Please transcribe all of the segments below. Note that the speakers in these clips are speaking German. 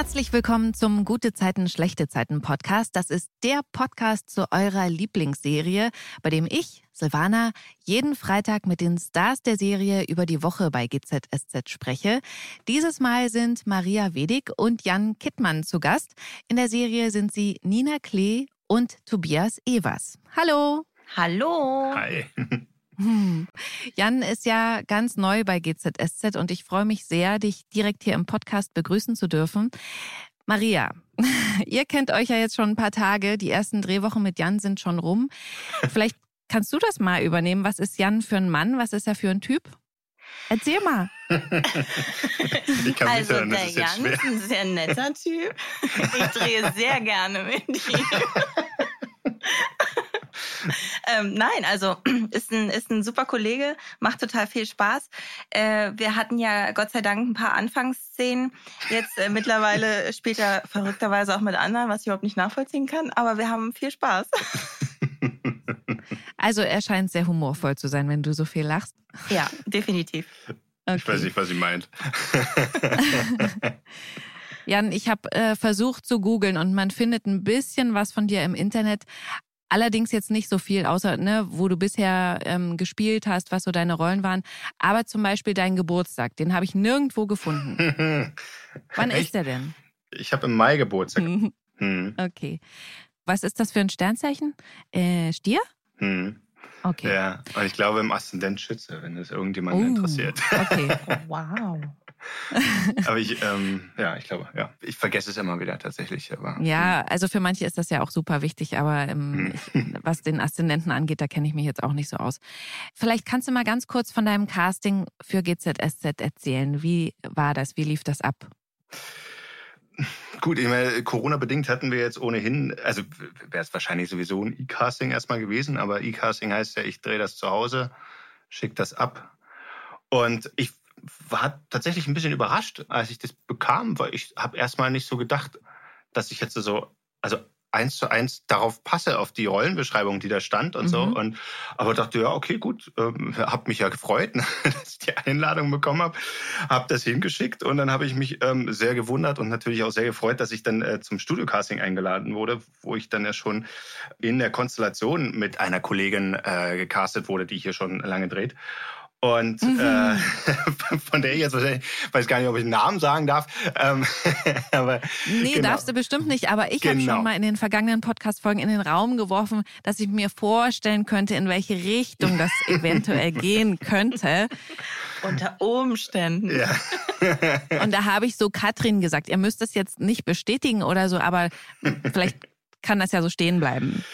Herzlich willkommen zum Gute Zeiten, schlechte Zeiten Podcast. Das ist der Podcast zu eurer Lieblingsserie, bei dem ich, Silvana, jeden Freitag mit den Stars der Serie über die Woche bei GZSZ spreche. Dieses Mal sind Maria Wedig und Jan Kittmann zu Gast. In der Serie sind sie Nina Klee und Tobias Evers. Hallo! Hallo! Hi. Hm. Jan ist ja ganz neu bei GZSZ und ich freue mich sehr, dich direkt hier im Podcast begrüßen zu dürfen. Maria, ihr kennt euch ja jetzt schon ein paar Tage. Die ersten Drehwochen mit Jan sind schon rum. Vielleicht kannst du das mal übernehmen. Was ist Jan für ein Mann? Was ist er für ein Typ? Erzähl mal. Ich kann Also das der ist Jan schwer. ist ein sehr netter Typ. Ich drehe sehr gerne mit ihm. ähm, nein, also ist ein, ist ein super Kollege, macht total viel Spaß. Äh, wir hatten ja Gott sei Dank ein paar Anfangsszenen. Jetzt äh, mittlerweile spielt er verrückterweise auch mit anderen, was ich überhaupt nicht nachvollziehen kann. Aber wir haben viel Spaß. Also er scheint sehr humorvoll zu sein, wenn du so viel lachst. Ja, definitiv. Okay. Ich weiß nicht, was sie meint. Jan, ich habe äh, versucht zu googeln und man findet ein bisschen was von dir im Internet. Allerdings jetzt nicht so viel, außer ne, wo du bisher ähm, gespielt hast, was so deine Rollen waren. Aber zum Beispiel deinen Geburtstag, den habe ich nirgendwo gefunden. Wann Echt? ist der denn? Ich habe im Mai Geburtstag. Hm, Okay. Was ist das für ein Sternzeichen? Äh, Stier? hm. Okay. Ja, und ich glaube im Aszendent Schütze, wenn das irgendjemanden Oh, interessiert. Okay. Wow. Aber ich, ähm, ja, ich glaube, ja. Ich vergesse es immer wieder tatsächlich. Aber, Ja, also für manche ist das ja auch super wichtig, aber ähm, ich, was den Aszendenten angeht, da kenne ich mich jetzt auch nicht so aus. Vielleicht kannst du mal ganz kurz von deinem Casting für GZSZ erzählen. Wie war das? Wie lief das ab? Gut, ich meine, Corona-bedingt hatten wir jetzt ohnehin, also wäre es wahrscheinlich sowieso ein E-Casting erstmal gewesen, aber E-Casting heißt ja, ich drehe das zu Hause, schicke das ab. Und ich war tatsächlich ein bisschen überrascht, als ich das bekam, weil ich habe erstmal nicht so gedacht, dass ich jetzt so, also eins zu eins darauf passe, auf die Rollenbeschreibung, die da stand und so. Mhm. Und aber dachte, ja, okay, gut, ähm, hab mich ja gefreut, dass ich die Einladung bekommen habe, habe das hingeschickt und dann habe ich mich ähm, sehr gewundert und natürlich auch sehr gefreut, dass ich dann äh, zum Studiocasting eingeladen wurde, wo ich dann ja schon in der Konstellation mit einer Kollegin äh, gecastet wurde, die hier schon lange dreht. Und Mhm. äh, von der ich jetzt wahrscheinlich, weiß gar nicht, ob ich den Namen sagen darf, ähm, aber Nee, Genau. darfst du bestimmt nicht, aber ich habe Genau. schon mal in den vergangenen Podcast-Folgen in den Raum geworfen, dass ich mir vorstellen könnte, in welche Richtung das eventuell gehen könnte. Unter Umständen. ja. Und da habe ich so Katrin gesagt, ihr müsst es jetzt nicht bestätigen oder so, aber vielleicht kann das ja so stehen bleiben.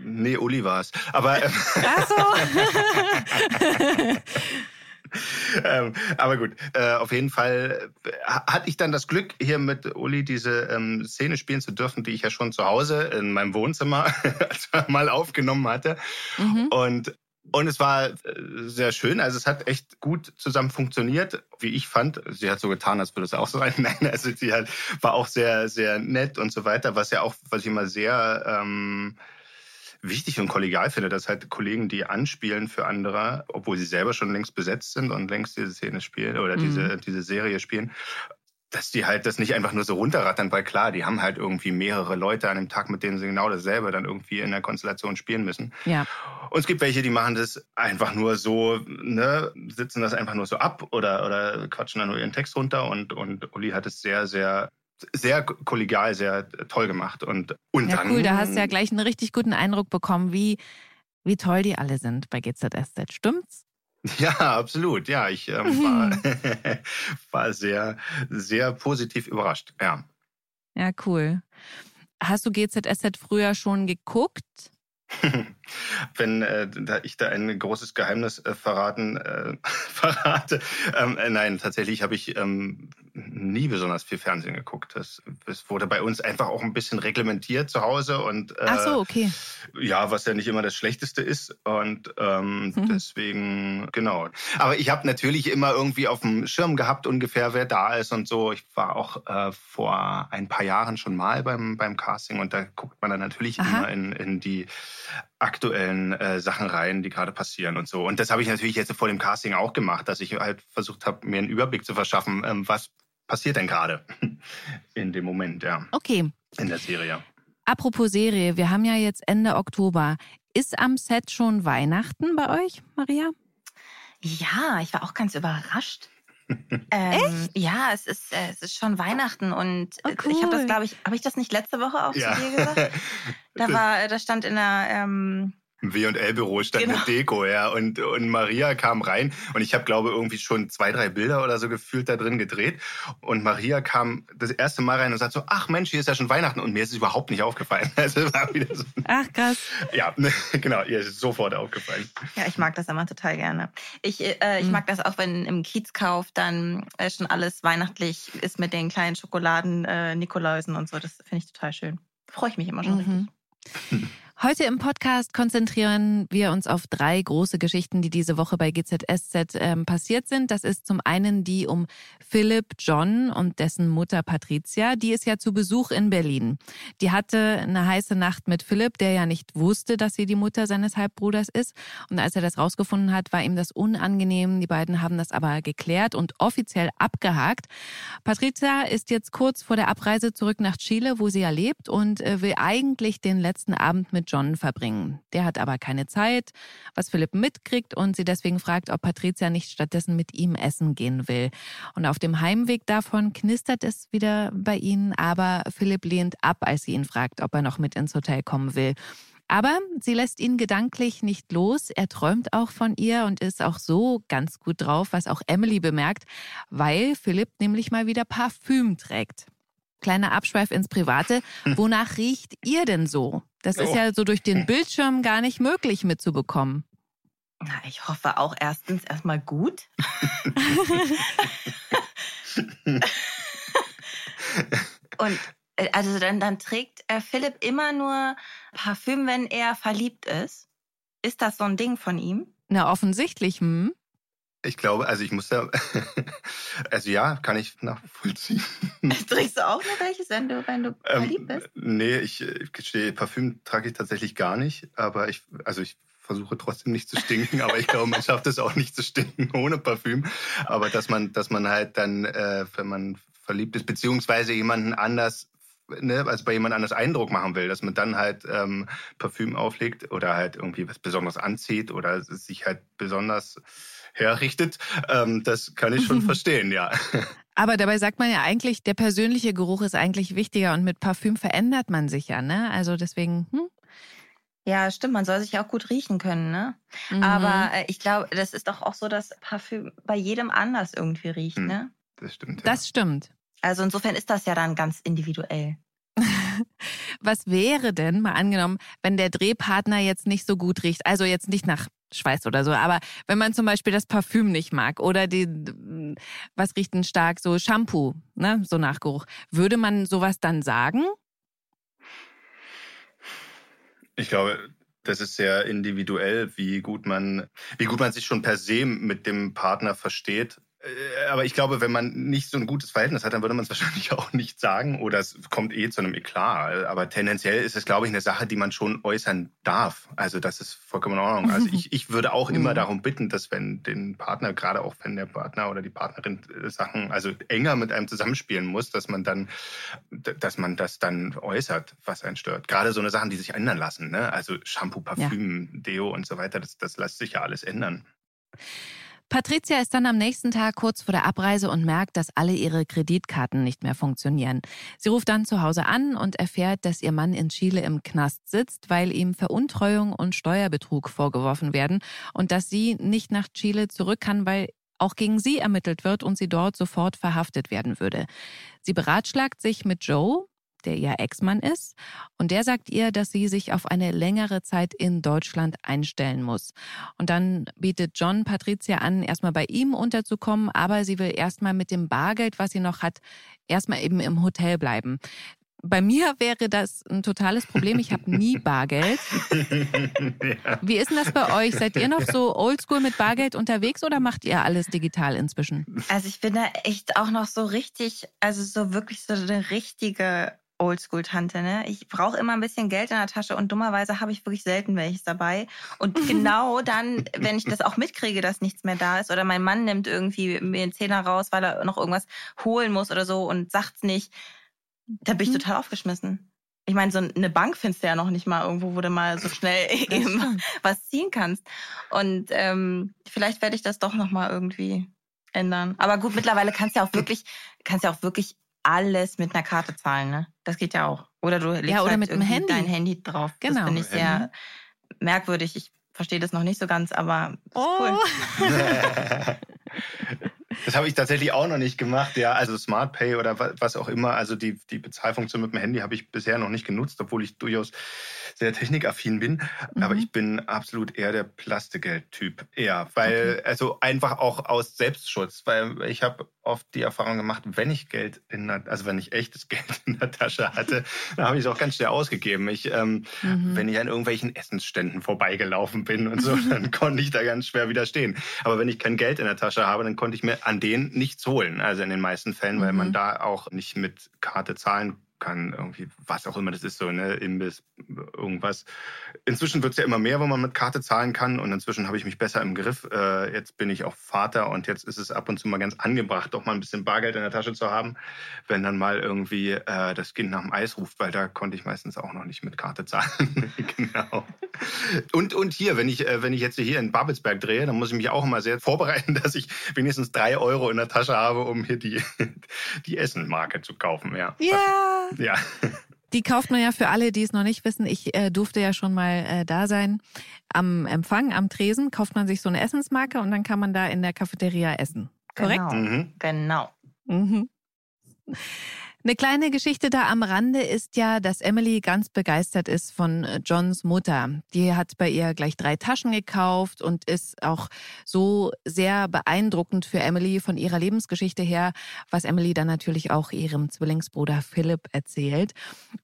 Nee, Uli war's. Aber, ähm, Ach so. ähm, aber gut, äh, auf jeden Fall äh, hatte ich dann das Glück, hier mit Uli diese ähm, Szene spielen zu dürfen, die ich ja schon zu Hause in meinem Wohnzimmer mal aufgenommen hatte. Mhm. Und und es war äh, sehr schön. Also es hat echt gut zusammen funktioniert, wie ich fand. Sie hat so getan, als würde es auch so sein. Nein, also sie hat, war auch sehr, sehr nett und so weiter, was ja auch, was ich immer sehr ähm, wichtig und kollegial finde, dass halt Kollegen, die anspielen für andere, obwohl sie selber schon längst besetzt sind und längst diese Szene spielen oder Mhm. diese, diese Serie spielen, dass die halt das nicht einfach nur so runterrattern, weil klar, die haben halt irgendwie mehrere Leute an dem Tag, mit denen sie genau dasselbe dann irgendwie in der Konstellation spielen müssen. Ja. Und es gibt welche, die machen das einfach nur so, ne, sitzen das einfach nur so ab oder, oder quatschen dann nur ihren Text runter und, und Uli hat es sehr, sehr, sehr kollegial, sehr toll gemacht. Und, und Ja, dann, cool, da hast du ja gleich einen richtig guten Eindruck bekommen, wie, wie toll die alle sind bei GZSZ. Stimmt's? Ja, absolut. Ja, ich ähm, war, war sehr, sehr positiv überrascht. Ja. Ja, cool. Hast du GZSZ früher schon geguckt? Wenn äh, da ich da ein großes Geheimnis äh, verraten äh, verrate. Ähm, äh, nein, tatsächlich habe ich ähm, nie besonders viel Fernsehen geguckt. Das, das wurde bei uns einfach auch ein bisschen reglementiert zu Hause und äh, so, okay. Ja, was ja nicht immer das Schlechteste ist und ähm, mhm. deswegen genau. Aber ich habe natürlich immer irgendwie auf dem Schirm gehabt ungefähr, wer da ist und so. Ich war auch äh, vor ein paar Jahren schon mal beim beim Casting und da guckt man dann natürlich Aha. immer in, in die aktuellen äh, Sachen rein, die gerade passieren und so. Und das habe ich natürlich jetzt vor dem Casting auch gemacht, dass ich halt versucht habe, mir einen Überblick zu verschaffen, ähm, was passiert denn gerade in dem Moment, ja. Okay. In der Serie. Apropos Serie, wir haben ja jetzt Ende Oktober. Ist am Set schon Weihnachten bei euch, Maria? Ja, ich war auch ganz überrascht. ähm, Echt? Ja, es ist, äh, es ist schon Weihnachten und oh, cool. ich habe das, glaube ich, habe ich das nicht letzte Woche auch ja. zu dir gesagt? Da war, da stand in der ähm, im W&L-Büro stand genau. eine Deko, ja. Und, und Maria kam rein und ich habe, glaube irgendwie schon zwei, drei Bilder oder so gefühlt da drin gedreht. Und Maria kam das erste Mal rein und sagt so, ach Mensch, hier ist ja schon Weihnachten. Und mir ist es überhaupt nicht aufgefallen. Also war wieder so. Ach, krass. Ja, genau, ihr ist es sofort aufgefallen. Ja, ich mag das immer total gerne. Ich, äh, ich mhm. mag das auch, wenn im Kiezkauf dann äh, schon alles weihnachtlich ist mit den kleinen Schokoladen, äh, Nikoläusen und so. Das finde ich total schön. Freue ich mich immer schon mhm. richtig. Heute im Podcast konzentrieren wir uns auf drei große Geschichten, die diese Woche bei GZSZ ähm, passiert sind. Das ist zum einen die um Philipp John und dessen Mutter Patricia. Die ist ja zu Besuch in Berlin. Die hatte eine heiße Nacht mit Philipp, der ja nicht wusste, dass sie die Mutter seines Halbbruders ist. Und als er das rausgefunden hat, war ihm das unangenehm. Die beiden haben das aber geklärt und offiziell abgehakt. Patricia ist jetzt kurz vor der Abreise zurück nach Chile, wo sie ja lebt und äh, will eigentlich den letzten Abend mit John verbringen. Der hat aber keine Zeit, was Philipp mitkriegt und sie deswegen fragt, ob Patricia nicht stattdessen mit ihm essen gehen will. Und auf dem Heimweg davon knistert es wieder bei ihnen, aber Philipp lehnt ab, als sie ihn fragt, ob er noch mit ins Hotel kommen will. Aber sie lässt ihn gedanklich nicht los. Er träumt auch von ihr und ist auch so ganz gut drauf, was auch Emily bemerkt, weil Philipp nämlich mal wieder Parfüm trägt. Kleiner Abschweif ins Private. Hm. Wonach riecht ihr denn so? Das oh. ist ja so durch den Bildschirm gar nicht möglich mitzubekommen. Na, ich hoffe auch erstens erstmal gut. Und äh, also dann, dann trägt äh, Philipp immer nur Parfüm, wenn er verliebt ist. Ist das so ein Ding von ihm? Na, offensichtlich, hm. Ich glaube, also ich muss da, also ja, kann ich nachvollziehen. Trägst du auch noch welches, wenn du, wenn du ähm, verliebt bist? Nee, ich, ich gestehe, Parfüm trage ich tatsächlich gar nicht, aber ich, also ich versuche trotzdem nicht zu stinken, aber ich glaube, man schafft es auch nicht zu stinken ohne Parfüm. Aber dass man, dass man halt dann, äh, wenn man verliebt ist, beziehungsweise jemanden anders ne, also bei jemand anders Eindruck machen will, dass man dann halt ähm, Parfüm auflegt oder halt irgendwie was Besonderes anzieht oder sich halt besonders herrichtet. Ähm, das kann ich schon verstehen, ja. Aber dabei sagt man ja eigentlich, der persönliche Geruch ist eigentlich wichtiger und mit Parfüm verändert man sich ja, ne? Also deswegen, hm? Ja, stimmt, man soll sich ja auch gut riechen können, ne? Mhm. Aber äh, ich glaube, das ist doch auch so, dass Parfüm bei jedem anders irgendwie riecht, hm, ne? Das stimmt. Ja. Das stimmt. Also insofern ist das ja dann ganz individuell. Was wäre denn, mal angenommen, wenn der Drehpartner jetzt nicht so gut riecht? Also jetzt nicht nach Schweiß oder so. Aber wenn man zum Beispiel das Parfüm nicht mag oder die, was riecht denn stark, so Shampoo, ne, so Nachgeruch, würde man sowas dann sagen? Ich glaube, das ist sehr individuell, wie gut man, wie gut man sich schon per se mit dem Partner versteht. Äh, aber ich glaube, wenn man nicht so ein gutes Verhältnis hat, dann würde man es wahrscheinlich auch nicht sagen oder es kommt eh zu einem Eklat. Aber tendenziell ist es, glaube ich, eine Sache, die man schon äußern darf. Also das ist vollkommen in Ordnung. Also ich, ich würde auch immer mhm. darum bitten, dass wenn den Partner, gerade auch wenn der Partner oder die Partnerin äh, Sachen, also enger mit einem zusammenspielen muss, dass man dann, dass man das dann äußert, was einen stört. Gerade so eine Sachen, die sich ändern lassen. Ne? Also Shampoo, Parfüm, ja. Deo und so weiter, das, das lässt sich ja alles ändern. Patricia ist dann am nächsten Tag kurz vor der Abreise und merkt, dass alle ihre Kreditkarten nicht mehr funktionieren. Sie ruft dann zu Hause an und erfährt, dass ihr Mann in Chile im Knast sitzt, weil ihm Veruntreuung und Steuerbetrug vorgeworfen werden und dass sie nicht nach Chile zurück kann, weil auch gegen sie ermittelt wird und sie dort sofort verhaftet werden würde. Sie beratschlagt sich mit Joe, der ihr Ex-Mann ist. Und der sagt ihr, dass sie sich auf eine längere Zeit in Deutschland einstellen muss. Und dann bietet John Patricia an, erstmal bei ihm unterzukommen, aber sie will erstmal mit dem Bargeld, was sie noch hat, erstmal eben im Hotel bleiben. Bei mir wäre das ein totales Problem. Ich habe nie Bargeld. ja. Wie ist denn das bei euch? Seid ihr noch so oldschool mit Bargeld unterwegs oder macht ihr alles digital inzwischen? Also ich bin da echt auch noch so richtig, also so wirklich so eine richtige Oldschool-Tante. Ne? Ich brauche immer ein bisschen Geld in der Tasche und dummerweise habe ich wirklich selten welches dabei. Und genau dann, wenn ich das auch mitkriege, dass nichts mehr da ist oder mein Mann nimmt irgendwie mir einen Zehner raus, weil er noch irgendwas holen muss oder so und sagt's nicht, da bin ich mhm. total aufgeschmissen. Ich meine, so eine Bank findest du ja noch nicht mal irgendwo, wo du mal so schnell eben was ziehen kannst. Und ähm, vielleicht werde ich das doch noch mal irgendwie ändern. Aber gut, mittlerweile kannst du ja auch wirklich, kannst ja auch wirklich alles mit einer Karte zahlen, ne? Das geht ja auch. Oder du legst ja, oder halt mit dem Handy. dein Handy drauf. Genau. Das finde ich sehr merkwürdig. Ich verstehe das noch nicht so ganz, aber oh. cool. Das habe ich tatsächlich auch noch nicht gemacht, ja. Also Smart Pay oder was auch immer. Also die, die Bezahlfunktion mit dem Handy habe ich bisher noch nicht genutzt, obwohl ich durchaus sehr technikaffin bin. Mhm. Aber ich bin absolut eher der Plastikgeld-Typ. Eher. Weil, okay. also einfach auch aus Selbstschutz. Weil ich habe oft die Erfahrung gemacht, wenn ich Geld in der, also wenn ich echtes Geld in der Tasche hatte, dann habe ich es auch ganz schnell ausgegeben. Ich, ähm, mhm. wenn ich an irgendwelchen Essensständen vorbeigelaufen bin und so, dann konnte ich da ganz schwer widerstehen. Aber wenn ich kein Geld in der Tasche habe, dann konnte ich mir an denen nichts holen. Also in den meisten Fällen, mhm. weil man mhm. da auch nicht mit Karte zahlen kann, irgendwie, was auch immer das ist, so, ne, Imbiss, irgendwas. Inzwischen wird es ja immer mehr, wo man mit Karte zahlen kann und inzwischen habe ich mich besser im Griff. Äh, jetzt bin ich auch Vater und jetzt ist es ab und zu mal ganz angebracht, doch mal ein bisschen Bargeld in der Tasche zu haben, wenn dann mal irgendwie äh, das Kind nach dem Eis ruft, weil da konnte ich meistens auch noch nicht mit Karte zahlen. genau. Und, und hier, wenn ich, äh, wenn ich jetzt hier in Babelsberg drehe, dann muss ich mich auch immer sehr vorbereiten, dass ich wenigstens drei Euro in der Tasche habe, um hier die, die Essenmarke zu kaufen. Ja. Ja. Ja. Die kauft man ja für alle, die es noch nicht wissen. Ich äh, durfte ja schon mal äh, da sein. Am Empfang, am Tresen, kauft man sich so eine Essensmarke und dann kann man da in der Cafeteria essen. Korrekt? Genau. Mhm. genau. Mhm. Eine kleine Geschichte da am Rande ist ja, dass Emily ganz begeistert ist von äh, Johns Mutter. Die hat bei ihr gleich drei Taschen gekauft und ist auch so sehr beeindruckend für Emily von ihrer Lebensgeschichte her, was Emily dann natürlich auch ihrem Zwillingsbruder Philipp erzählt.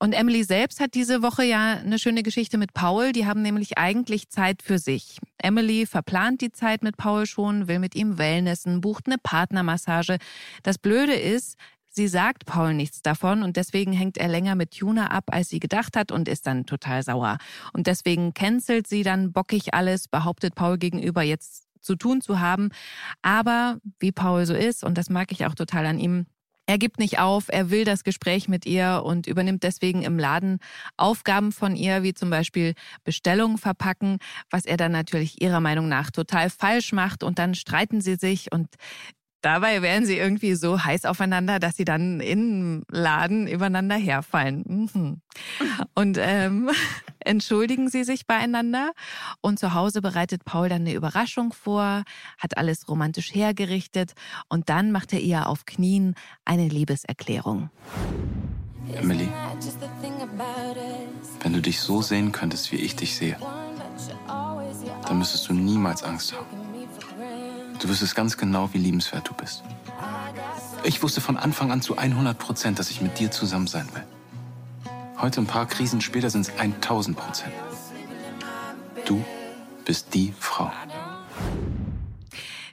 Und Emily selbst hat diese Woche ja eine schöne Geschichte mit Paul. Die haben nämlich eigentlich Zeit für sich. Emily verplant die Zeit mit Paul schon, will mit ihm Wellnessen, bucht eine Partnermassage. Das Blöde ist, Sie sagt Paul nichts davon und deswegen hängt er länger mit Juna ab, als sie gedacht hat und ist dann total sauer. Und deswegen cancelt sie dann bockig alles, behauptet Paul gegenüber jetzt zu tun zu haben. Aber wie Paul so ist, und das mag ich auch total an ihm, er gibt nicht auf, er will das Gespräch mit ihr und übernimmt deswegen im Laden Aufgaben von ihr, wie zum Beispiel Bestellungen verpacken, was er dann natürlich ihrer Meinung nach total falsch macht und dann streiten sie sich und Dabei wären sie irgendwie so heiß aufeinander, dass sie dann im Laden übereinander herfallen. Mhm. Und ähm, entschuldigen sie sich beieinander. Und zu Hause bereitet Paul dann eine Überraschung vor, hat alles romantisch hergerichtet und dann macht er ihr auf Knien eine Liebeserklärung. Emily, wenn du dich so sehen könntest, wie ich dich sehe, dann müsstest du niemals Angst haben. Du wüsstest ganz genau, wie liebenswert du bist. Ich wusste von Anfang an zu 100 Prozent, dass ich mit dir zusammen sein will. Heute, ein paar Krisen später, sind es 1000 Prozent. Du bist die Frau.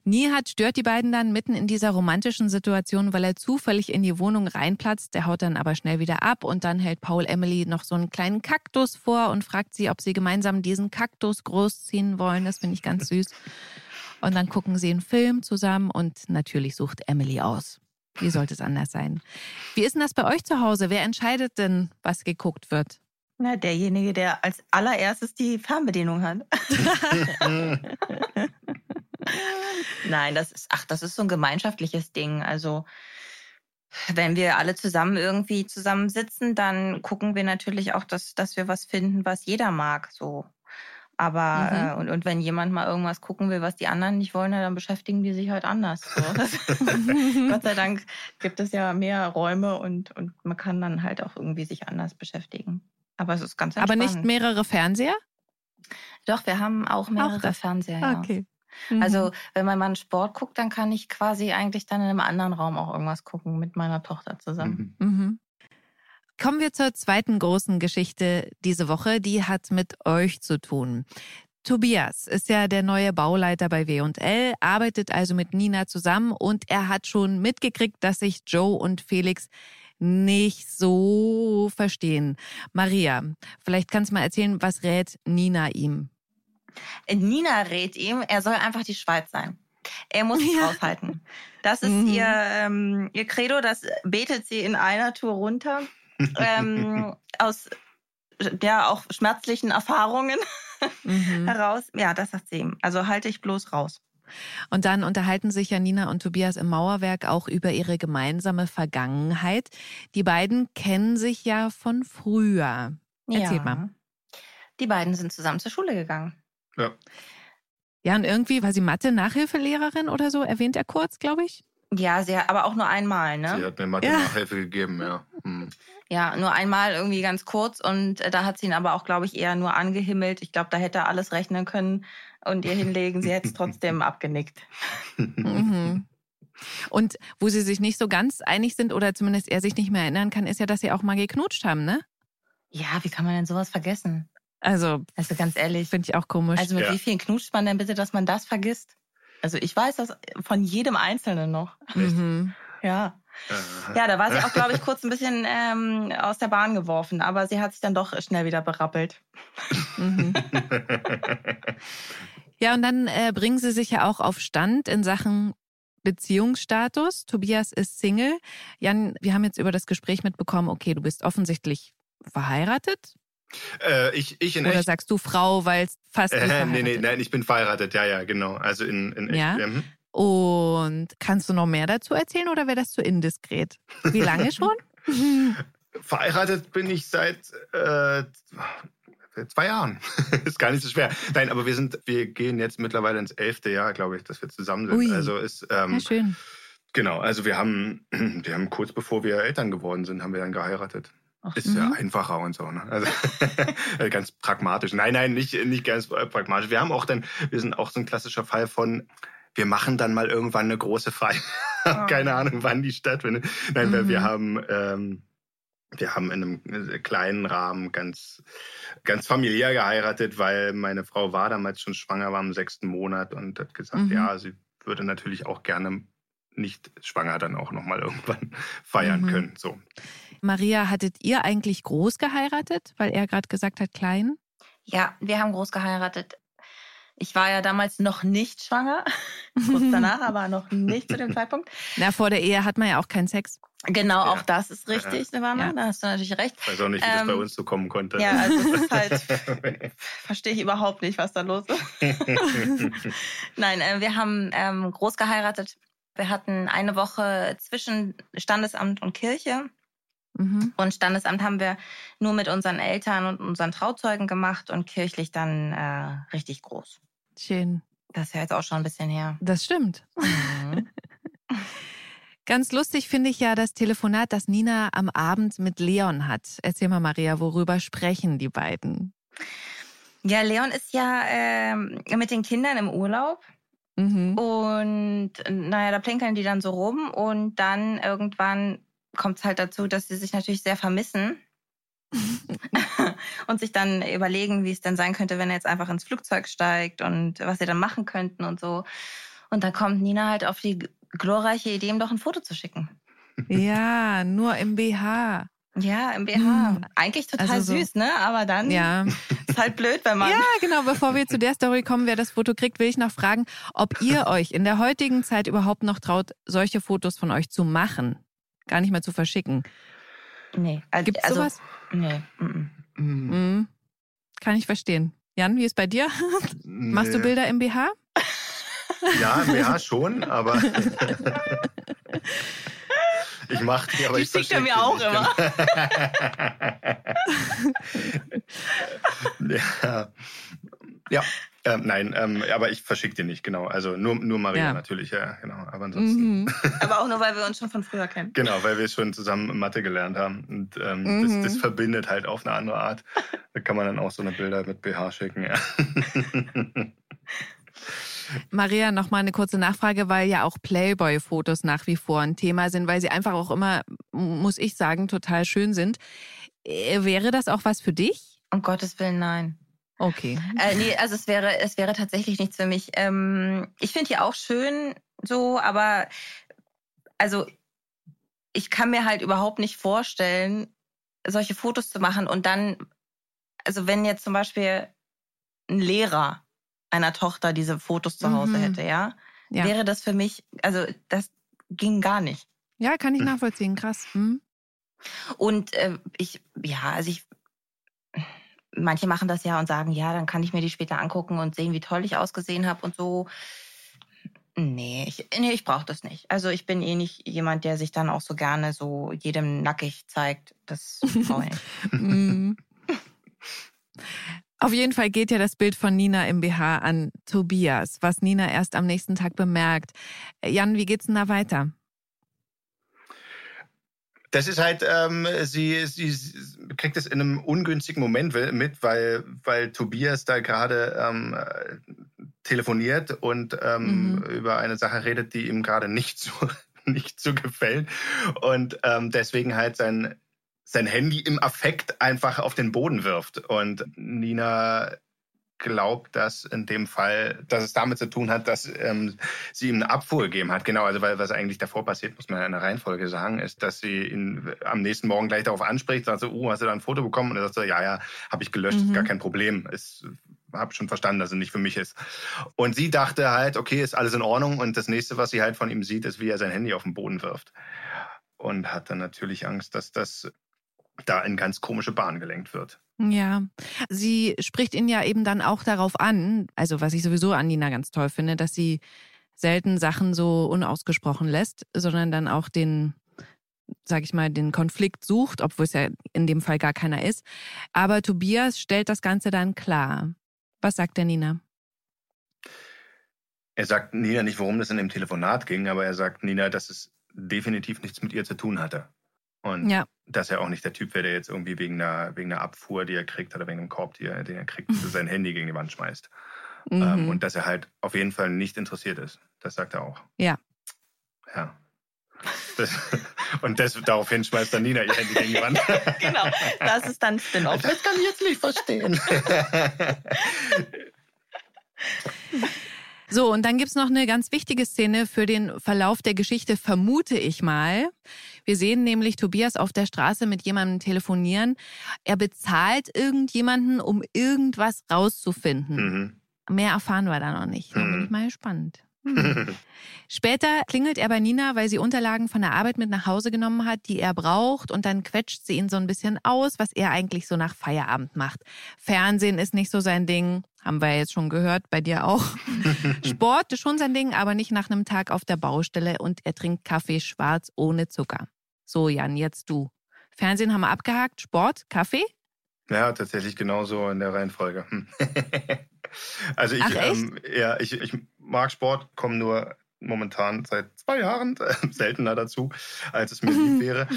Nihat stört die beiden dann mitten in dieser romantischen Situation, weil er zufällig in die Wohnung reinplatzt. Der haut dann aber schnell wieder ab und dann hält Paul Emily noch so einen kleinen Kaktus vor und fragt sie, ob sie gemeinsam diesen Kaktus großziehen wollen. Das finde ich ganz süß. Und dann gucken sie einen Film zusammen und natürlich sucht Emily aus. Wie sollte es anders sein? Wie ist denn das bei euch zu Hause? Wer entscheidet denn, was geguckt wird? Na, derjenige, der als allererstes die Fernbedienung hat. Nein, das ist, ach, das ist so ein gemeinschaftliches Ding. Also, wenn wir alle zusammen irgendwie zusammen sitzen, dann gucken wir natürlich auch, dass, dass wir was finden, was jeder mag. So Aber mhm. äh, und, und wenn jemand mal irgendwas gucken will, was die anderen nicht wollen, dann beschäftigen die sich halt anders. So. Gott sei Dank gibt es ja mehr Räume und, und man kann dann halt auch irgendwie sich anders beschäftigen. Aber es ist ganz entspannt. Aber nicht mehrere Fernseher? Doch, wir haben auch mehrere auch Fernseher. Ja. Okay. Mhm. Also wenn man mal einen Sport guckt, dann kann ich quasi eigentlich dann in einem anderen Raum auch irgendwas gucken mit meiner Tochter zusammen. Mhm. Kommen wir zur zweiten großen Geschichte diese Woche. Die hat mit euch zu tun. Tobias ist ja der neue Bauleiter bei W&L, arbeitet also mit Nina zusammen und er hat schon mitgekriegt, dass sich Joe und Felix nicht so verstehen. Maria, vielleicht kannst du mal erzählen, was rät Nina ihm? Nina rät ihm, er soll einfach die Schweiz sein. Er muss sich ja. raushalten. Das ist mhm. ihr, ähm, ihr Credo, das betet sie in einer Tour runter ähm, aus ja auch schmerzlichen Erfahrungen mhm. heraus. Ja, das sagt sie ihm. Also halte ich bloß raus. Und dann unterhalten sich Janina und Tobias im Mauerwerk auch über ihre gemeinsame Vergangenheit. Die beiden kennen sich ja von früher. Erzähl ja. mal. Die beiden sind zusammen zur Schule gegangen. Ja. Ja, und irgendwie war sie Mathe-Nachhilfelehrerin oder so, erwähnt er kurz, glaube ich. Ja, sie hat, aber auch nur einmal, ne? Sie hat mir Mathe-Nachhilfe ja. gegeben, ja. Hm. Ja, nur einmal irgendwie ganz kurz und äh, da hat sie ihn aber auch, glaube ich, eher nur angehimmelt. Ich glaube, da hätte er alles rechnen können und ihr hinlegen. Sie hätte es trotzdem abgenickt. Mhm. Und wo sie sich nicht so ganz einig sind oder zumindest er sich nicht mehr erinnern kann, ist ja, dass sie auch mal geknutscht haben, ne? Ja, wie kann man denn sowas vergessen? Also, also ganz ehrlich. Finde ich auch komisch. Also mit ja. wie vielen knutscht man denn bitte, dass man das vergisst? Also ich weiß das von jedem Einzelnen noch. Mhm. Ja. Ja, da war sie auch, glaube ich, kurz ein bisschen ähm, aus der Bahn geworfen, aber sie hat sich dann doch schnell wieder berappelt. Mhm. ja, und dann äh, bringen sie sich ja auch auf Stand in Sachen Beziehungsstatus. Tobias ist Single. Jan, wir haben jetzt über das Gespräch mitbekommen, okay, du bist offensichtlich verheiratet. Äh, ich, ich in Oder echt? sagst du Frau, weil es fast äh, Nee, nee, nein, ich bin verheiratet, ja, ja, genau. Also in, in echt. Ja? Mhm. Und kannst du noch mehr dazu erzählen oder wäre das zu indiskret? Wie lange schon? verheiratet bin ich seit äh, zwei Jahren. ist gar nicht so schwer. Nein, aber wir sind, wir gehen jetzt mittlerweile ins elfte Jahr, glaube ich, dass wir zusammen sind. Ui. Also ist ähm, ja, schön. Genau, also wir haben, wir haben kurz bevor wir Eltern geworden sind, haben wir dann geheiratet. Ach, ist ja einfacher und so. Ne? Also ganz pragmatisch. Nein, nein, nicht, nicht ganz pragmatisch. Wir haben auch dann, wir sind auch so ein klassischer Fall von, wir machen dann mal irgendwann eine große Feier. Oh. Keine Ahnung, wann die stattfindet. Nein, mhm. wir haben, ähm, wir haben in einem kleinen Rahmen ganz, ganz familiär geheiratet, weil meine Frau war damals schon schwanger, war im sechsten Monat und hat gesagt, mhm. ja, sie würde natürlich auch gerne nicht schwanger dann auch nochmal irgendwann feiern mhm. können. So. Maria, hattet ihr eigentlich groß geheiratet, weil er gerade gesagt hat, klein? Ja, wir haben groß geheiratet. Ich war ja damals noch nicht schwanger, kurz danach, aber noch nicht zu dem Zeitpunkt. Na, vor der Ehe hat man ja auch keinen Sex. Genau, ja. auch das ist richtig, ja. Ja. da hast du natürlich recht. Ich weiß auch nicht, wie ähm, das bei ähm, uns so kommen konnte. Ja, also das ist halt, verstehe ich überhaupt nicht, was da los ist. Nein, äh, wir haben ähm, groß geheiratet. Wir hatten eine Woche zwischen Standesamt und Kirche. Mhm. Und Standesamt haben wir nur mit unseren Eltern und unseren Trauzeugen gemacht und kirchlich dann äh, richtig groß. Schön. Das ist ja jetzt auch schon ein bisschen her. Das stimmt. Mhm. Ganz lustig finde ich ja das Telefonat, das Nina am Abend mit Leon hat. Erzähl mal, Maria, worüber sprechen die beiden? Ja, Leon ist ja äh, mit den Kindern im Urlaub. Mhm. Und naja, da plinkeln die dann so rum und dann irgendwann kommt es halt dazu, dass sie sich natürlich sehr vermissen und sich dann überlegen, wie es denn sein könnte, wenn er jetzt einfach ins Flugzeug steigt und was sie dann machen könnten und so. Und dann kommt Nina halt auf die glorreiche Idee, ihm doch ein Foto zu schicken. Ja, nur im BH. Ja, im BH. Hm. Eigentlich total also so, süß, ne? Aber dann ja. ist halt blöd, wenn man. Ja, genau. Bevor wir zu der Story kommen, wer das Foto kriegt, will ich noch fragen, ob ihr euch in der heutigen Zeit überhaupt noch traut, solche Fotos von euch zu machen gar nicht mehr zu verschicken. Nee. Also, Gibt es also, sowas? Nee. Mm -mm. Kann ich verstehen. Jan, wie ist bei dir? Nee. Machst du Bilder im BH? Ja, im BH schon, aber ich mache die, aber die ich schickt er mir auch immer. ja. Ja, ähm, nein, ähm, aber ich verschicke dir nicht, genau. Also nur, nur Maria ja. natürlich, ja, genau. Aber ansonsten. Mhm. aber auch nur, weil wir uns schon von früher kennen. Genau, weil wir schon zusammen Mathe gelernt haben. Und ähm, mhm. das, das, verbindet halt auf eine andere Art. Da kann man dann auch so eine Bilder mit BH schicken, ja. Maria, noch mal eine kurze Nachfrage, weil ja auch Playboy-Fotos nach wie vor ein Thema sind, weil sie einfach auch immer, muss ich sagen, total schön sind. Äh, wäre das auch was für dich? Um Gottes Willen, nein. Okay. Äh, nee, also es wäre, es wäre tatsächlich nichts für mich. Ähm, ich finde die auch schön so, aber also ich kann mir halt überhaupt nicht vorstellen, solche Fotos zu machen und dann, also wenn jetzt zum Beispiel ein Lehrer einer Tochter diese Fotos zu Hause mhm. hätte, ja, ja, wäre das für mich, also das ging gar nicht. Ja, kann ich nachvollziehen, krass. Hm. Und äh, ich, ja, also ich, manche machen das ja und sagen, ja, dann kann ich mir die später angucken und sehen, wie toll ich ausgesehen habe und so. Nee, ich, nee, ich brauche das nicht. Also ich bin eh nicht jemand, der sich dann auch so gerne so jedem nackig zeigt. Das brauche. Mhm. Auf jeden Fall geht ja das Bild von Nina im BH an Tobias, was Nina erst am nächsten Tag bemerkt. Jan, wie geht's denn da weiter? Das ist halt, ähm, sie, sie, kriegt es in einem ungünstigen Moment mit, weil, weil Tobias da gerade ähm, telefoniert und ähm, mhm. über eine Sache redet, die ihm gerade nicht so, nicht so gefällt. Und ähm, deswegen halt sein sein Handy im Affekt einfach auf den Boden wirft. Und Nina glaubt, dass in dem Fall, dass es damit zu tun hat, dass ähm, sie ihm eine Abfuhr gegeben hat. Genau, also weil was eigentlich davor passiert, muss man in der Reihenfolge sagen, ist, dass sie ihn am nächsten Morgen gleich darauf anspricht, sagt so, uh, hast du da ein Foto bekommen? Und er sagt so, ja, ja, habe ich gelöscht, mhm. ist gar kein Problem. Ist habe schon verstanden, dass er nicht für mich ist. Und sie dachte halt, okay, ist alles in Ordnung. Und das nächste, was sie halt von ihm sieht, ist, wie er sein Handy auf den Boden wirft. Und hat dann natürlich Angst, dass das da in ganz komische Bahnen gelenkt wird. Ja, sie spricht ihn ja eben dann auch darauf an, also was ich sowieso an Nina ganz toll finde, dass sie selten Sachen so unausgesprochen lässt, sondern dann auch den, sag ich mal, den Konflikt sucht, obwohl es ja in dem Fall gar keiner ist. Aber Tobias stellt das Ganze dann klar. Was sagt der Nina? Er sagt Nina nicht, worum das in dem Telefonat ging, aber er sagt Nina, dass es definitiv nichts mit ihr zu tun hatte. Und ja. dass er auch nicht der Typ wäre, der jetzt irgendwie wegen einer, wegen einer Abfuhr, die er kriegt, oder wegen einem Korb, er, den er kriegt, sein Handy gegen die Wand schmeißt. Mhm. Ähm, und dass er halt auf jeden Fall nicht interessiert ist. Das sagt er auch. Ja. Ja. Das, und das, daraufhin schmeißt dann Nina ihr Handy gegen die Wand. genau, das ist dann Spin-off. Das kann ich jetzt nicht verstehen. So, und dann gibt's noch eine ganz wichtige Szene für den Verlauf der Geschichte, vermute ich mal. Wir sehen nämlich Tobias auf der Straße mit jemandem telefonieren. Er bezahlt irgendjemanden, um irgendwas rauszufinden. Mhm. Mehr erfahren wir da noch nicht. Da bin ich mhm. mal gespannt. Hm. Später klingelt er bei Nina, weil sie Unterlagen von der Arbeit mit nach Hause genommen hat, die er braucht, und dann quetscht sie ihn so ein bisschen aus, was er eigentlich so nach Feierabend macht. Fernsehen ist nicht so sein Ding, haben wir jetzt schon gehört, bei dir auch. Sport ist schon sein Ding, aber nicht nach einem Tag auf der Baustelle und er trinkt Kaffee schwarz ohne Zucker. So, Jan, jetzt du. Fernsehen haben wir abgehakt, Sport, Kaffee? Ja, tatsächlich genauso in der Reihenfolge. Also ich, Ach, ähm, ja, ich, ich mag Sport, komme nur momentan seit zwei Jahren äh, seltener dazu, als es mir lieb wäre,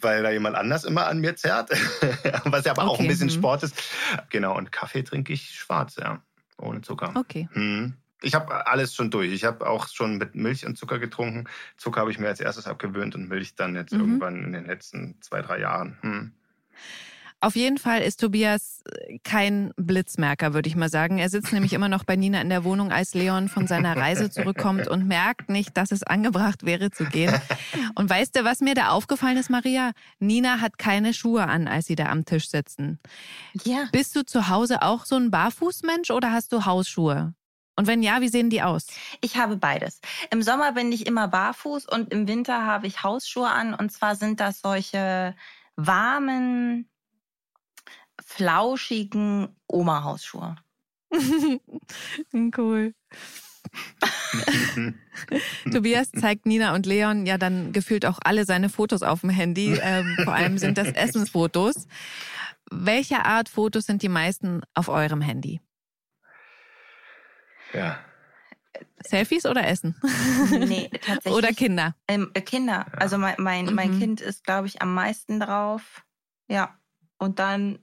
weil da jemand anders immer an mir zerrt, was ja aber okay. auch ein bisschen mhm. Sport ist. Genau, und Kaffee trinke ich schwarz, ja, ohne Zucker. Okay. Hm. Ich habe alles schon durch. Ich habe auch schon mit Milch und Zucker getrunken. Zucker habe ich mir als erstes abgewöhnt und Milch dann jetzt mhm. irgendwann in den letzten zwei, drei Jahren. Hm. Auf jeden Fall ist Tobias äh, kein Blitzmerker, würde ich mal sagen. Er sitzt nämlich immer noch bei Nina in der Wohnung, als Leon von seiner Reise zurückkommt und merkt nicht, dass es angebracht wäre zu gehen. Und weißt du, was mir da aufgefallen ist, Maria? Nina hat keine Schuhe an, als sie da am Tisch sitzen. Ja. Bist du zu Hause auch so ein Barfußmensch oder hast du Hausschuhe? Und wenn ja, wie sehen die aus? Ich habe beides. Im Sommer bin ich immer barfuß und im Winter habe ich Hausschuhe an. Und zwar sind das solche warmen flauschigen Oma-Hausschuhe. cool. Tobias zeigt Nina und Leon ja dann gefühlt auch alle seine Fotos auf dem Handy. Ähm, vor allem sind das Essensfotos. Welche Art Fotos sind die meisten auf eurem Handy? Ja. Selfies oder Essen? Nee, tatsächlich. oder Kinder? Ähm, äh, Kinder. Also mein, mein, mein Mhm. Kind ist, glaube ich, am meisten drauf. Ja. Und dann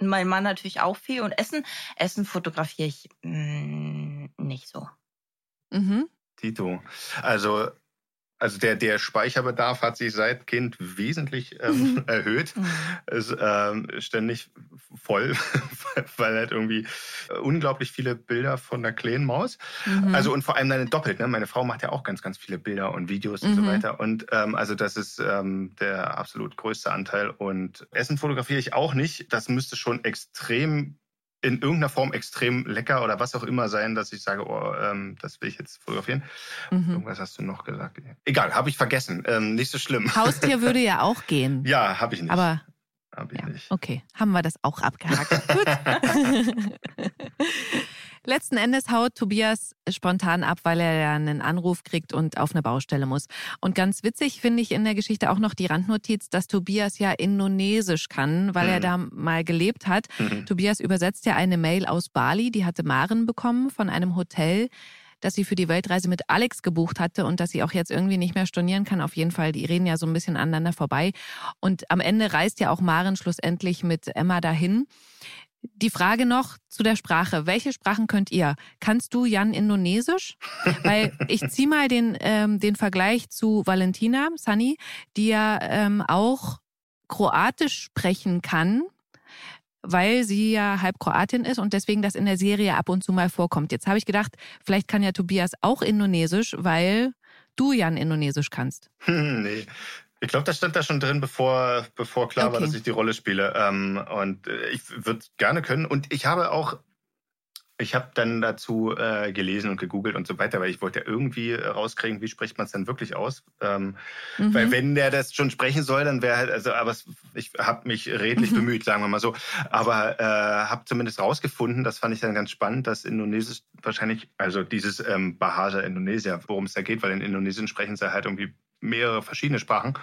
mein Mann natürlich auch viel. Und Essen, Essen fotografiere ich mh, nicht so. Mhm. Tito. Also, also der, der Speicherbedarf hat sich seit Kind wesentlich ähm, erhöht. Mhm. Ist ähm, ständig voll, weil halt irgendwie unglaublich viele Bilder von der kleinen Maus. Mhm. Also und vor allem dann doppelt. Ne? Meine Frau macht ja auch ganz, ganz viele Bilder und Videos und so Mhm. weiter. Und ähm, also das ist ähm, der absolut größte Anteil. Und Essen fotografiere ich auch nicht. Das müsste schon extrem in irgendeiner Form extrem lecker oder was auch immer sein, dass ich sage, oh, ähm, das will ich jetzt fotografieren. Mhm. Irgendwas hast du noch gesagt. Egal, habe ich vergessen. Ähm, nicht so schlimm. Haustier würde ja auch gehen. Ja, habe ich nicht. Aber hab ich ja, nicht. okay, haben wir das auch abgehakt. Gut. Letzten Endes haut Tobias spontan ab, weil er ja einen Anruf kriegt und auf eine Baustelle muss. Und ganz witzig finde ich in der Geschichte auch noch die Randnotiz, dass Tobias ja Indonesisch kann, weil er Mhm. da mal gelebt hat. Mhm. Tobias übersetzt ja eine Mail aus Bali, die hatte Maren bekommen von einem Hotel, das sie für die Weltreise mit Alex gebucht hatte und dass sie auch jetzt irgendwie nicht mehr stornieren kann. Auf jeden Fall, die reden ja so ein bisschen aneinander vorbei. Und am Ende reist ja auch Maren schlussendlich mit Emma dahin. Die Frage noch zu der Sprache. Welche Sprachen könnt ihr? Kannst du Jan Indonesisch? Weil ich ziehe mal den, ähm, den Vergleich zu Valentina, Sunny, die ja ähm, auch Kroatisch sprechen kann, weil sie ja halb Kroatin ist und deswegen das in der Serie ab und zu mal vorkommt. Jetzt habe ich gedacht, vielleicht kann ja Tobias auch Indonesisch, weil du Jan Indonesisch kannst. nee. Ich glaube, das stand da schon drin, bevor, bevor klar war, Okay. dass ich die Rolle spiele. Ähm, und äh, ich würde gerne können. Und ich habe auch, ich habe dann dazu äh, gelesen und gegoogelt und so weiter, weil ich wollte ja irgendwie äh, rauskriegen, wie spricht man es denn wirklich aus. Ähm, Mhm. Weil wenn der das schon sprechen soll, dann wäre halt, also, aber ich habe mich redlich Mhm. bemüht, sagen wir mal so. Aber äh, habe zumindest rausgefunden, das fand ich dann ganz spannend, dass Indonesisch wahrscheinlich, also dieses ähm, Bahasa Indonesia, worum es da geht, weil in Indonesien sprechen sie halt irgendwie mehrere verschiedene Sprachen.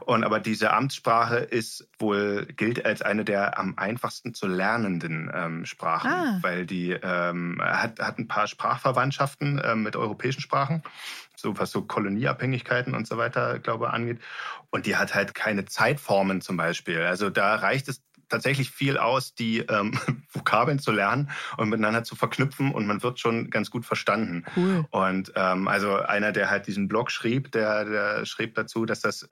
Und aber diese Amtssprache ist wohl gilt als eine der am einfachsten zu lernenden ähm, Sprachen, Ah. weil die ähm, hat, hat ein paar Sprachverwandtschaften ähm, mit europäischen Sprachen, so was so Kolonieabhängigkeiten und so weiter, glaube ich, angeht. Und die hat halt keine Zeitformen zum Beispiel. Also da reicht es tatsächlich viel aus, die ähm, Vokabeln zu lernen und miteinander zu verknüpfen und man wird schon ganz gut verstanden. Cool. Und ähm, also einer, der halt diesen Blog schrieb, der, der schrieb dazu, dass das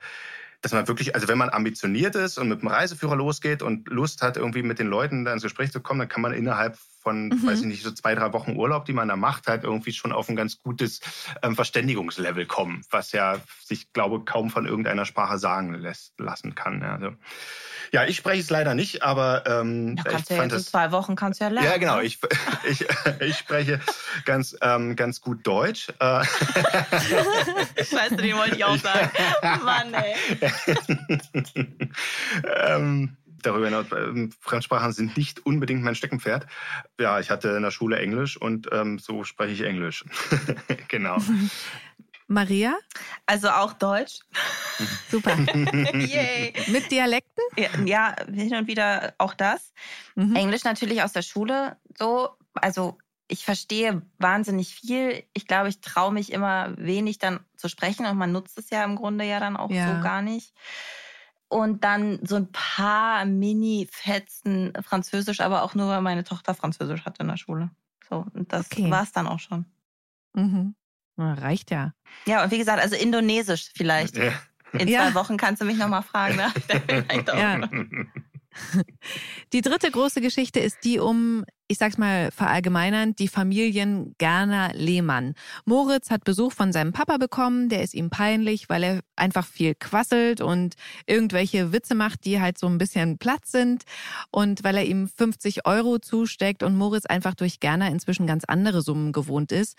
dass man wirklich, also wenn man ambitioniert ist und mit dem Reiseführer losgeht und Lust hat, irgendwie mit den Leuten da ins Gespräch zu kommen, dann kann man innerhalb von, Mhm. weiß ich nicht, so zwei, drei Wochen Urlaub, die man da macht, halt irgendwie schon auf ein ganz gutes ähm, Verständigungslevel kommen, was ja sich, glaube kaum von irgendeiner Sprache sagen lässt, lassen kann. Ja, also, ja ich spreche es leider nicht, aber ähm, Ja, ich kannst du ja fand jetzt in das zwei Wochen kannst du ja lernen. ja, genau. ne? Ich, ich, ich spreche ganz, ähm, ganz gut Deutsch. Äh, du, den wollte ich auch sagen. Mann, ey. ähm, darüber hinaus, ähm, Fremdsprachen sind nicht unbedingt mein Steckenpferd. Ja, ich hatte in der Schule Englisch und ähm, so spreche ich Englisch. genau. Maria? Also auch Deutsch. Super. Yay. Mit Dialekten? Ja, ja, hin und wieder auch das. Mhm. Englisch natürlich aus der Schule so. Also ich verstehe wahnsinnig viel. Ich glaube, ich traue mich immer wenig dann zu sprechen und man nutzt es ja im Grunde ja dann auch Ja. so gar nicht. Und dann so ein paar Mini-Fetzen Französisch, aber auch nur, weil meine Tochter Französisch hatte in der Schule. So, und das Okay. war es dann auch schon. Mhm. Na, reicht ja. Ja, und wie gesagt, also Indonesisch vielleicht. Ja. In Ja. zwei Wochen kannst du mich nochmal fragen. Ne? Vielleicht auch. Ja. Die dritte große Geschichte ist die um, ich sag's mal verallgemeinernd, die Familien Gerner Lehmann. Moritz hat Besuch von seinem Papa bekommen, der ist ihm peinlich, weil er einfach viel quasselt und irgendwelche Witze macht, die halt so ein bisschen platt sind und weil er ihm 50 Euro zusteckt und Moritz einfach durch Gerner inzwischen ganz andere Summen gewohnt ist.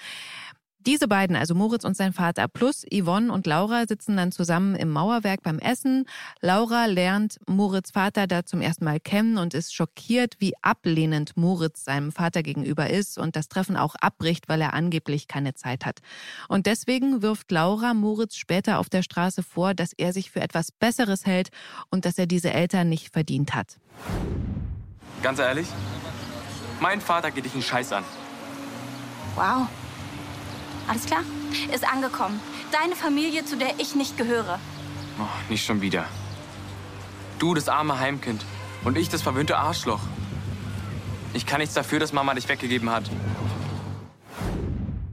Diese beiden, also Moritz und sein Vater, plus Yvonne und Laura sitzen dann zusammen im Mauerwerk beim Essen. Laura lernt Moritz Vater da zum ersten Mal kennen und ist schockiert, wie ablehnend Moritz seinem Vater gegenüber ist und das Treffen auch abbricht, weil er angeblich keine Zeit hat. Und deswegen wirft Laura Moritz später auf der Straße vor, dass er sich für etwas Besseres hält und dass er diese Eltern nicht verdient hat. Ganz ehrlich, mein Vater geht dich einen Scheiß an. Wow. Alles klar? Ist angekommen. Deine Familie, zu der ich nicht gehöre. Oh, nicht schon wieder. Du, das arme Heimkind. Und ich, das verwöhnte Arschloch. Ich kann nichts dafür, dass Mama dich weggegeben hat.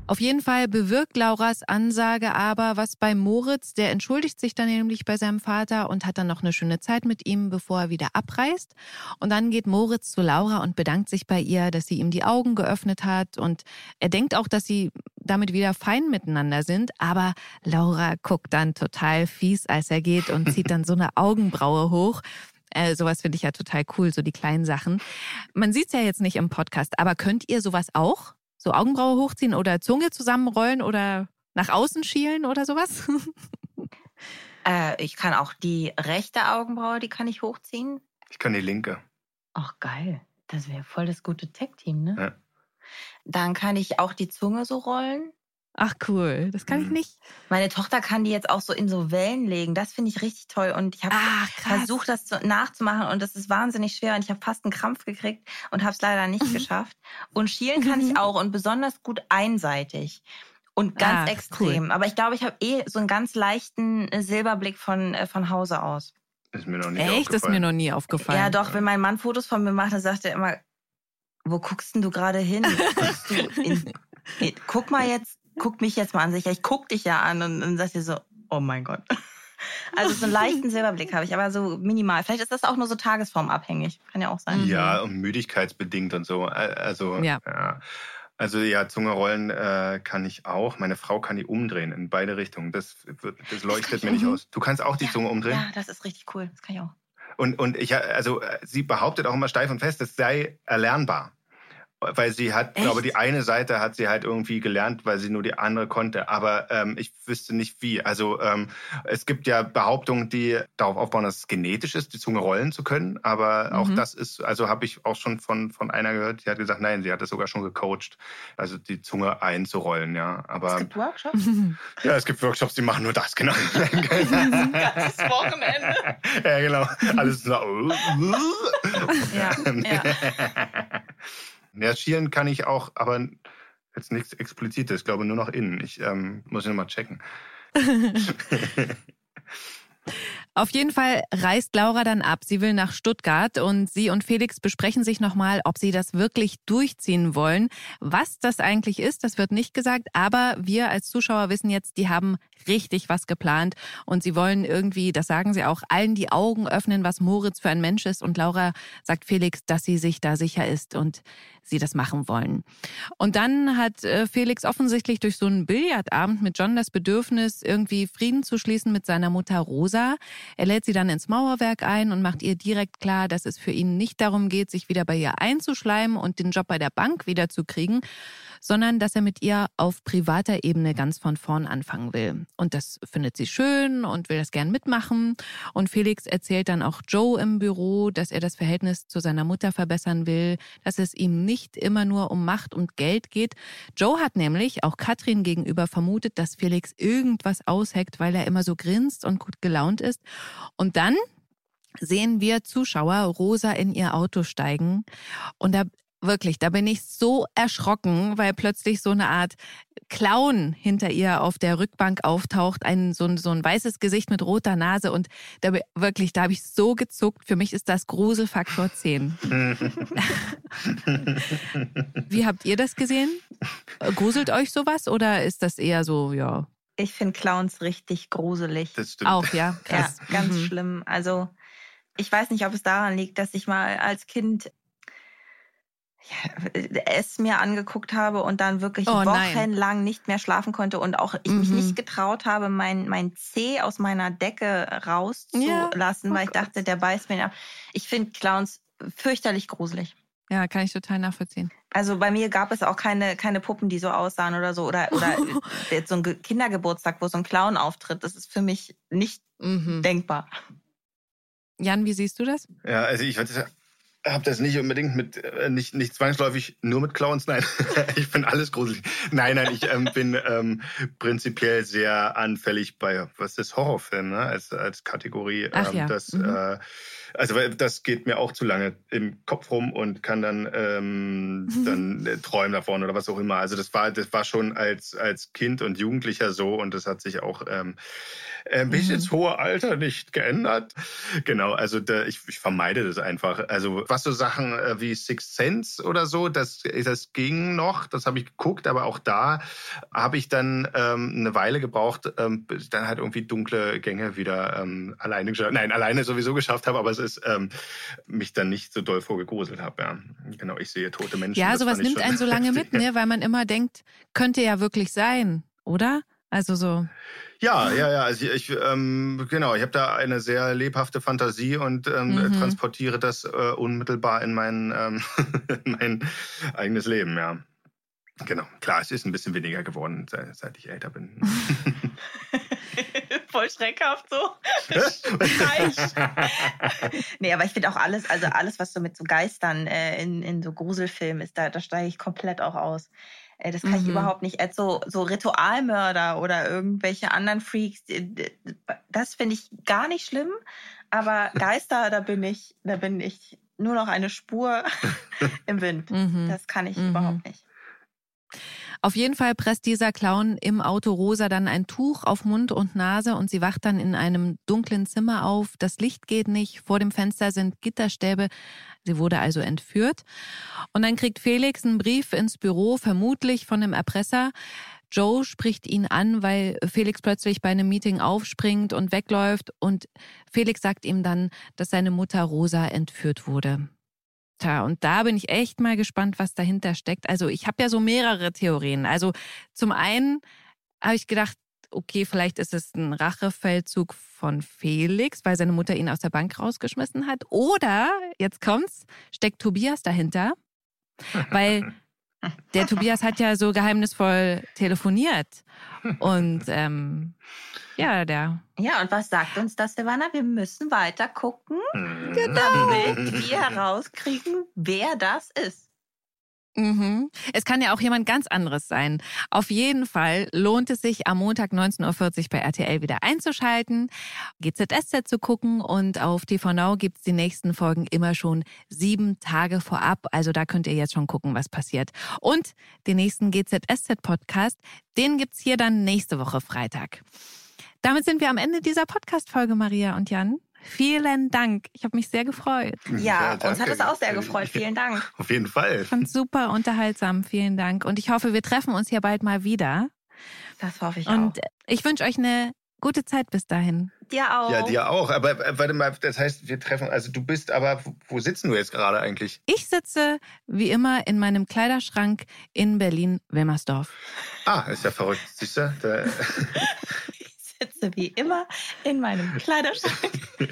Auf jeden Fall bewirkt Lauras Ansage aber was bei Moritz. Der entschuldigt sich dann nämlich bei seinem Vater und hat dann noch eine schöne Zeit mit ihm, bevor er wieder abreist. Und dann geht Moritz zu Laura und bedankt sich bei ihr, dass sie ihm die Augen geöffnet hat. Und er denkt auch, dass sie damit wieder fein miteinander sind. Aber Laura guckt dann total fies, als er geht und zieht dann so eine Augenbraue hoch. Äh, sowas finde ich ja total cool, so die kleinen Sachen. Man sieht es ja jetzt nicht im Podcast, aber könnt ihr sowas auch? So Augenbraue hochziehen oder Zunge zusammenrollen oder nach außen schielen oder sowas? äh, ich kann auch die rechte Augenbraue, die kann ich hochziehen. Ich kann die linke. Ach, geil. Das wäre voll das gute Tech-Team, ne? Ja. Dann kann ich auch die Zunge so rollen. Ach cool, das kann ich Mhm. nicht. Meine Tochter kann die jetzt auch so in so Wellen legen. Das finde ich richtig toll. Und ich habe Ah, versucht, das zu, nachzumachen und das ist wahnsinnig schwer. Und ich habe fast einen Krampf gekriegt und habe es leider nicht Mhm. geschafft. Und schielen kann ich auch und besonders gut einseitig. Und ganz Ah, extrem. Aber ich glaube, ich habe eh so einen ganz leichten äh, Silberblick von, äh, von Hause aus. Ist mir noch nicht Echt, ist mir aufgefallen. noch nie aufgefallen. Ja, doch, wenn mein Mann Fotos von mir macht, dann sagt er immer, wo guckst denn du gerade hin? Du in, in, guck mal jetzt, guck mich jetzt mal an sich. Ich guck dich ja an und dann sagt er so, oh mein Gott. Also so einen leichten Silberblick habe ich, aber so minimal. Vielleicht ist das auch nur so tagesformabhängig. Kann ja auch sein. Ja, und müdigkeitsbedingt und so. Äh, Also, Ja. ja. Also ja, Zunge rollen äh, kann ich auch. Meine Frau kann die umdrehen in beide Richtungen. Das, wird, das leuchtet mir nicht Mhm. aus. Du kannst auch die Ja, Zunge umdrehen? Ja, das ist richtig cool. Das kann ich auch. Und, und ich, also äh, sie behauptet auch immer steif und fest, es sei erlernbar. Weil sie hat, Echt? glaube die eine Seite hat sie halt irgendwie gelernt, weil sie nur die andere konnte. Aber ähm, ich wüsste nicht wie. Also ähm, es gibt ja Behauptungen, die darauf aufbauen, dass es genetisch ist, die Zunge rollen zu können. Aber auch Mhm. das ist, also habe ich auch schon von, von einer gehört, die hat gesagt, nein, sie hat das sogar schon gecoacht, also die Zunge einzurollen, ja. Es Aber gibt Workshops. ja, es gibt Workshops, die machen nur das, genau. Ganzes Wochenende. ja, genau. Alles so. Ja, ja. Ja, schielen kann ich auch, aber jetzt nichts Explizites. Ich glaube nur noch innen. Ich ähm, muss ihn mal checken. Auf jeden Fall reist Laura dann ab. Sie will nach Stuttgart und sie und Felix besprechen sich nochmal, ob sie das wirklich durchziehen wollen. Was das eigentlich ist, das wird nicht gesagt, aber wir als Zuschauer wissen jetzt, die haben richtig was geplant und sie wollen irgendwie, das sagen sie auch, allen die Augen öffnen, was Moritz für ein Mensch ist. Und Laura sagt Felix, dass sie sich da sicher ist und sie das machen wollen. Und dann hat äh, Felix offensichtlich durch so einen Billardabend mit John das Bedürfnis, irgendwie Frieden zu schließen mit seiner Mutter Rosa. Er lädt sie dann ins Mauerwerk ein und macht ihr direkt klar, dass es für ihn nicht darum geht, sich wieder bei ihr einzuschleimen und den Job bei der Bank wiederzukriegen, sondern dass er mit ihr auf privater Ebene ganz von vorn anfangen will. Und das findet sie schön und will das gern mitmachen. Und Felix erzählt dann auch Joe im Büro, dass er das Verhältnis zu seiner Mutter verbessern will, dass es ihm nicht immer nur um Macht und Geld geht. Joe hat nämlich auch Katrin gegenüber vermutet, dass Felix irgendwas ausheckt, weil er immer so grinst und gut gelaunt ist. Und dann sehen wir Zuschauer Rosa in ihr Auto steigen und da wirklich, da bin ich so erschrocken, weil plötzlich so eine Art Clown hinter ihr auf der Rückbank auftaucht, ein so ein, so ein weißes Gesicht mit roter Nase und da bin- wirklich, da habe ich so gezuckt. Für mich ist das Gruselfaktor 10. Wie habt ihr das gesehen? Gruselt euch sowas oder ist das eher so, ja, Ich finde Clowns richtig gruselig. Das stimmt. auch, ja, krass. Ja, ganz Mhm. schlimm. Also ich weiß nicht, ob es daran liegt, dass ich mal als Kind es mir angeguckt habe und dann wirklich Oh, nein. wochenlang nicht mehr schlafen konnte und auch ich mich Mhm. nicht getraut habe, mein, mein Zeh aus meiner Decke rauszulassen, Ja. Oh weil ich Gott. dachte, der beißt mir ab. Ich finde Clowns fürchterlich gruselig. Ja, kann ich total nachvollziehen. Also bei mir gab es auch keine, keine Puppen, die so aussahen oder so. Oder, oder jetzt so ein Ge- Kindergeburtstag, wo so ein Clown auftritt. Das ist für mich nicht Mhm. denkbar. Jan, wie siehst du das? Ja, also ich habe das nicht unbedingt mit, äh, nicht, nicht zwangsläufig nur mit Clowns, nein. ich finde alles gruselig. Nein, nein, ich ähm, bin ähm, prinzipiell sehr anfällig bei, was ist Horrorfilm, ne? als, als Kategorie. Ach ähm, ja, Das, mhm. äh, Also das geht mir auch zu lange im Kopf rum und kann dann, ähm, dann äh, träumen davon oder was auch immer. Also das war, das war schon als, als Kind und Jugendlicher so und das hat sich auch ähm, ein bisschen mhm. ins hohe Alter nicht geändert. Genau, also da, ich, ich vermeide das einfach. Also was so Sachen äh, wie Six Sense oder so, das, das ging noch, das habe ich geguckt, aber auch da habe ich dann ähm, eine Weile gebraucht, ähm, bis ich dann halt irgendwie dunkle Gänge wieder ähm, alleine geschafft, nein, alleine sowieso geschafft habe, aber es ist ähm, mich dann nicht so doll vorgegruselt habe. Ja. Genau, ich sehe tote Menschen. Ja, sowas nimmt einen so lange heftig. mit, ne? weil man immer denkt, könnte ja wirklich sein, oder? Also so. Ja, ja, ja. Also ich, ähm, genau, ich habe da eine sehr lebhafte Fantasie und ähm, mhm. transportiere das äh, unmittelbar in mein, ähm, mein eigenes Leben, ja. Genau, klar, es ist ein bisschen weniger geworden, seit ich älter bin. Voll schreckhaft so. nee, aber ich finde auch alles, also alles, was so mit so Geistern äh, in, in so Gruselfilmen ist, da, da steige ich komplett auch aus. Äh, das kann mhm. ich überhaupt nicht. Als so, so Ritualmörder oder irgendwelche anderen Freaks, das finde ich gar nicht schlimm. Aber Geister, da bin ich, da bin ich nur noch eine Spur im Wind. Mhm. Das kann ich mhm. überhaupt nicht. Auf jeden Fall presst dieser Clown im Auto Rosa dann ein Tuch auf Mund und Nase und sie wacht dann in einem dunklen Zimmer auf. Das Licht geht nicht, vor dem Fenster sind Gitterstäbe. Sie wurde also entführt. Und dann kriegt Felix einen Brief ins Büro, vermutlich von einem Erpresser. Joe spricht ihn an, weil Felix plötzlich bei einem Meeting aufspringt und wegläuft und Felix sagt ihm dann, dass seine Mutter Rosa entführt wurde. Tja, und da bin ich echt mal gespannt, was dahinter steckt. Also ich habe ja so mehrere Theorien. Also zum einen habe ich gedacht, okay, vielleicht ist es ein Rachefeldzug von Felix, weil seine Mutter ihn aus der Bank rausgeschmissen hat. Oder, jetzt kommt's, steckt Tobias dahinter, weil der Tobias hat ja so geheimnisvoll telefoniert. Und ähm, ja, der. Ja, und was sagt uns das, Silvana? Wir müssen weiter gucken, genau. damit wir herauskriegen, wer das ist. Mhm. Es kann ja auch jemand ganz anderes sein. Auf jeden Fall lohnt es sich, am Montag 19.40 Uhr bei RTL wieder einzuschalten, GZSZ zu gucken und auf TV Now gibt es die nächsten Folgen immer schon sieben Tage vorab. Also da könnt ihr jetzt schon gucken, was passiert. Und den nächsten GZSZ-Podcast, den gibt es hier dann nächste Woche Freitag. Damit sind wir am Ende dieser Podcast-Folge, Maria und Jan. Vielen Dank. Ich habe mich sehr gefreut. Ja, ja uns hat es auch sehr gefreut. Vielen Dank. Auf jeden Fall. Ich fand super unterhaltsam. Vielen Dank. Und ich hoffe, wir treffen uns hier bald mal wieder. Das hoffe ich Und auch. Und ich wünsche euch eine gute Zeit bis dahin. Dir auch. Ja, dir auch. Aber äh, warte mal, das heißt, wir treffen, also du bist aber, wo sitzen du jetzt gerade eigentlich? Ich sitze wie immer in meinem Kleiderschrank in Berlin-Wilmersdorf. Ah, ist ja verrückt. Siehst du? sitze wie immer in meinem Kleiderschrank.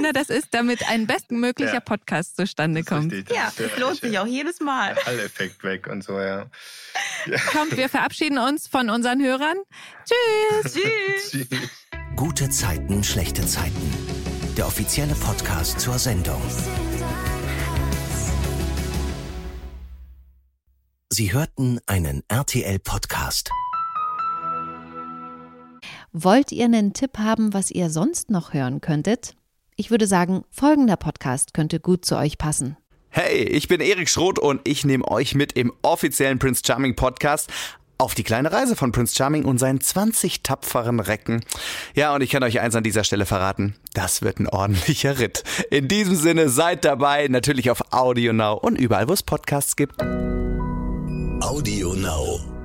Na, das ist, damit ein bestmöglicher ja. Podcast zustande kommt. Richtig, ja, das lohnt sich auch jedes Mal. Hall-Effekt weg und so, ja. ja. Kommt, wir verabschieden uns von unseren Hörern. Tschüss. Tschüss. Tschüss. Gute Zeiten, schlechte Zeiten. Der offizielle Podcast zur Sendung. Sie hörten einen RTL-Podcast. Wollt ihr einen Tipp haben, was ihr sonst noch hören könntet? Ich würde sagen, folgender Podcast könnte gut zu euch passen. Hey, ich bin Erik Schroth und ich nehme euch mit im offiziellen Prince Charming Podcast auf die kleine Reise von Prince Charming und seinen 20 tapferen Recken. Ja, und ich kann euch eins an dieser Stelle verraten. Das wird ein ordentlicher Ritt. In diesem Sinne, seid dabei, natürlich auf Audio Now und überall, wo es Podcasts gibt. Audio Now.